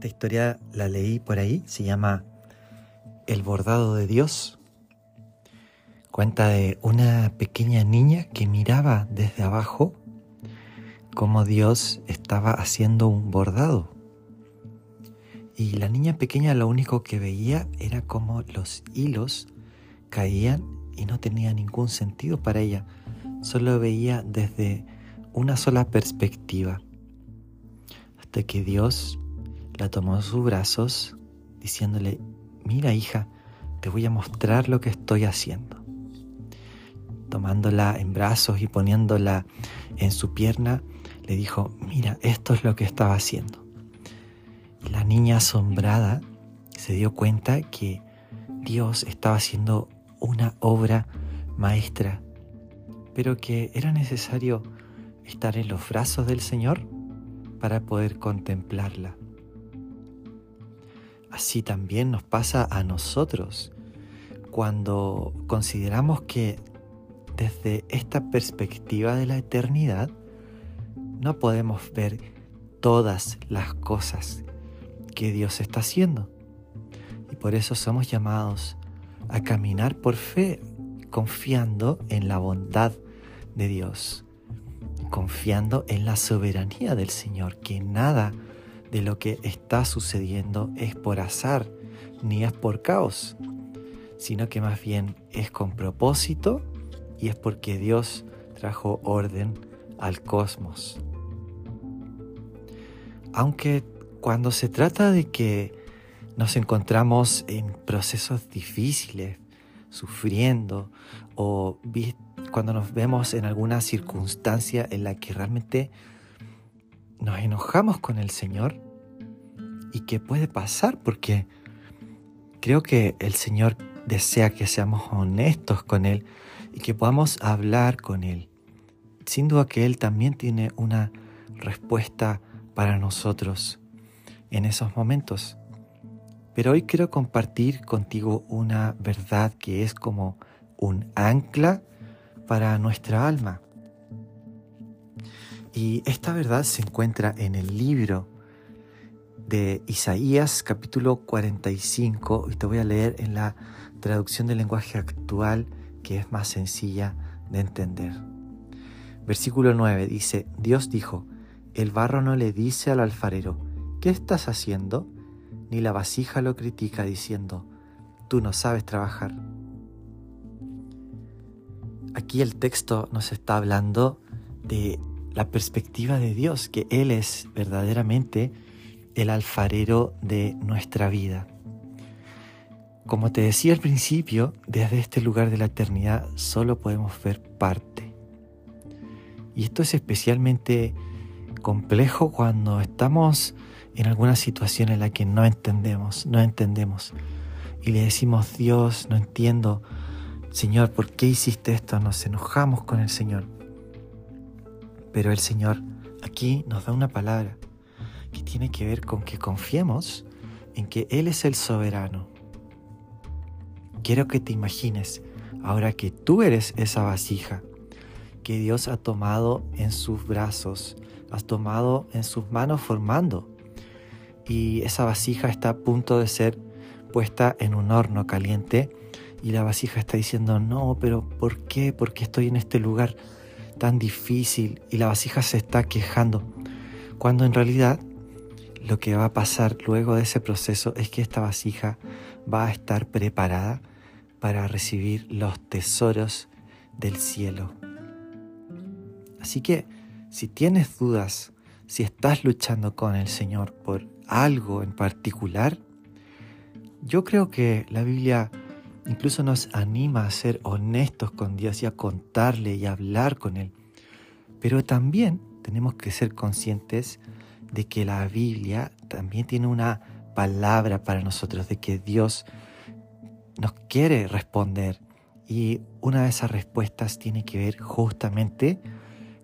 Esta historia la leí por ahí, se llama El bordado de Dios. Cuenta de una pequeña niña que miraba desde abajo cómo Dios estaba haciendo un bordado. Y la niña pequeña lo único que veía era cómo los hilos caían y no tenía ningún sentido para ella. Solo veía desde una sola perspectiva. Hasta que Dios la tomó en sus brazos diciéndole, mira hija, te voy a mostrar lo que estoy haciendo. Tomándola en brazos y poniéndola en su pierna, le dijo, mira, esto es lo que estaba haciendo. la niña asombrada se dio cuenta que Dios estaba haciendo una obra maestra, pero que era necesario estar en los brazos del Señor para poder contemplarla. Así también nos pasa a nosotros cuando consideramos que desde esta perspectiva de la eternidad no podemos ver todas las cosas que Dios está haciendo. Y por eso somos llamados a caminar por fe, confiando en la bondad de Dios, confiando en la soberanía del Señor, que nada de lo que está sucediendo es por azar ni es por caos, sino que más bien es con propósito y es porque Dios trajo orden al cosmos. Aunque cuando se trata de que nos encontramos en procesos difíciles, sufriendo, o cuando nos vemos en alguna circunstancia en la que realmente nos enojamos con el Señor y que puede pasar porque creo que el Señor desea que seamos honestos con Él y que podamos hablar con Él. Sin duda que Él también tiene una respuesta para nosotros en esos momentos. Pero hoy quiero compartir contigo una verdad que es como un ancla para nuestra alma. Y esta verdad se encuentra en el libro de Isaías capítulo 45 y te voy a leer en la traducción del lenguaje actual que es más sencilla de entender. Versículo 9 dice, Dios dijo, el barro no le dice al alfarero, ¿qué estás haciendo? Ni la vasija lo critica diciendo, tú no sabes trabajar. Aquí el texto nos está hablando de la perspectiva de Dios, que Él es verdaderamente el alfarero de nuestra vida. Como te decía al principio, desde este lugar de la eternidad solo podemos ver parte. Y esto es especialmente complejo cuando estamos en alguna situación en la que no entendemos, no entendemos. Y le decimos, Dios, no entiendo, Señor, ¿por qué hiciste esto? Nos enojamos con el Señor. Pero el Señor aquí nos da una palabra que tiene que ver con que confiemos en que Él es el soberano. Quiero que te imagines ahora que tú eres esa vasija que Dios ha tomado en sus brazos, has tomado en sus manos formando. Y esa vasija está a punto de ser puesta en un horno caliente y la vasija está diciendo, no, pero ¿por qué? ¿Por qué estoy en este lugar tan difícil? Y la vasija se está quejando, cuando en realidad lo que va a pasar luego de ese proceso es que esta vasija va a estar preparada para recibir los tesoros del cielo. Así que si tienes dudas, si estás luchando con el Señor por algo en particular, yo creo que la Biblia incluso nos anima a ser honestos con Dios y a contarle y hablar con Él. Pero también tenemos que ser conscientes de que la Biblia también tiene una palabra para nosotros, de que Dios nos quiere responder. Y una de esas respuestas tiene que ver justamente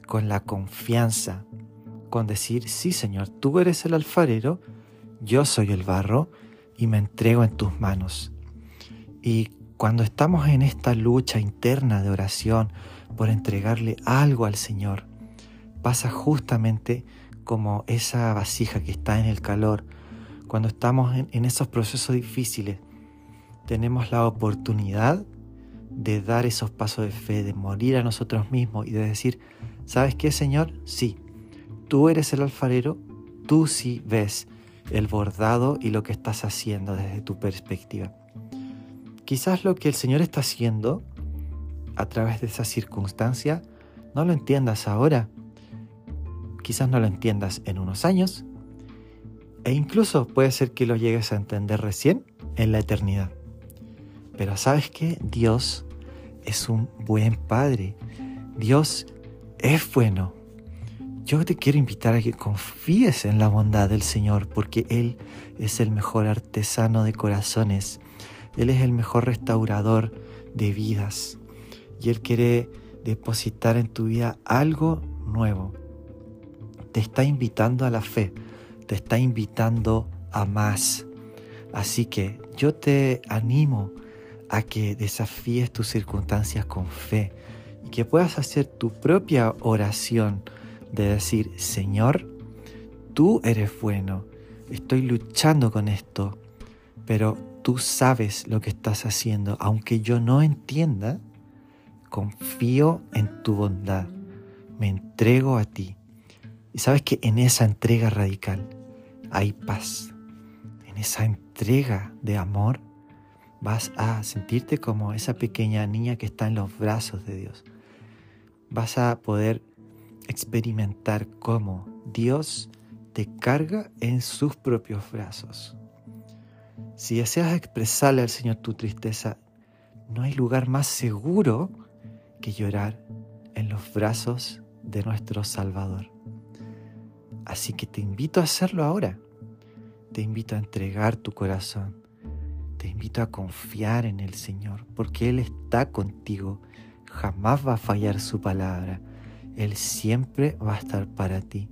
con la confianza, con decir, sí Señor, tú eres el alfarero, yo soy el barro y me entrego en tus manos. Y cuando estamos en esta lucha interna de oración por entregarle algo al Señor, pasa justamente como esa vasija que está en el calor, cuando estamos en, esos procesos difíciles, tenemos la oportunidad de dar esos pasos de fe, de morir a nosotros mismos y de decir, ¿sabes qué, Señor? Sí, tú eres el alfarero, tú sí ves el bordado y lo que estás haciendo desde tu perspectiva. Quizás lo que el Señor está haciendo a través de esa circunstancia no lo entiendas ahora. Quizás no lo entiendas en unos años. E incluso puede ser que lo llegues a entender recién en la eternidad. Pero sabes que Dios es un buen Padre. Dios es bueno. Yo te quiero invitar a que confíes en la bondad del Señor porque Él es el mejor artesano de corazones. Él es el mejor restaurador de vidas. Y Él quiere depositar en tu vida algo nuevo. Te está invitando a la fe. Te está invitando a más. Así que yo te animo a que desafíes tus circunstancias con fe y que puedas hacer tu propia oración de decir, Señor, tú eres bueno, estoy luchando con esto, pero tú sabes lo que estás haciendo, aunque yo no entienda, confío en tu bondad, me entrego a ti. Y sabes que en esa entrega radical hay paz, en esa entrega de amor vas a sentirte como esa pequeña niña que está en los brazos de Dios. Vas a poder experimentar cómo Dios te carga en sus propios brazos. Si deseas expresarle al Señor tu tristeza, no hay lugar más seguro que llorar en los brazos de nuestro Salvador. Así que te invito a hacerlo ahora. Te invito a entregar tu corazón. Te invito a confiar en el Señor, porque Él está contigo. Jamás va a fallar su palabra. Él siempre va a estar para ti.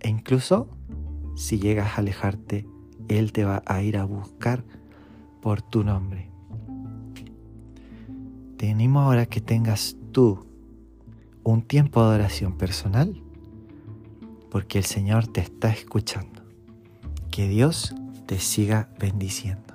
E incluso si llegas a alejarte, Él te va a ir a buscar por tu nombre. Te animo ahora que tengas tú un tiempo de oración personal, porque el Señor te está escuchando. Que Dios te siga bendiciendo.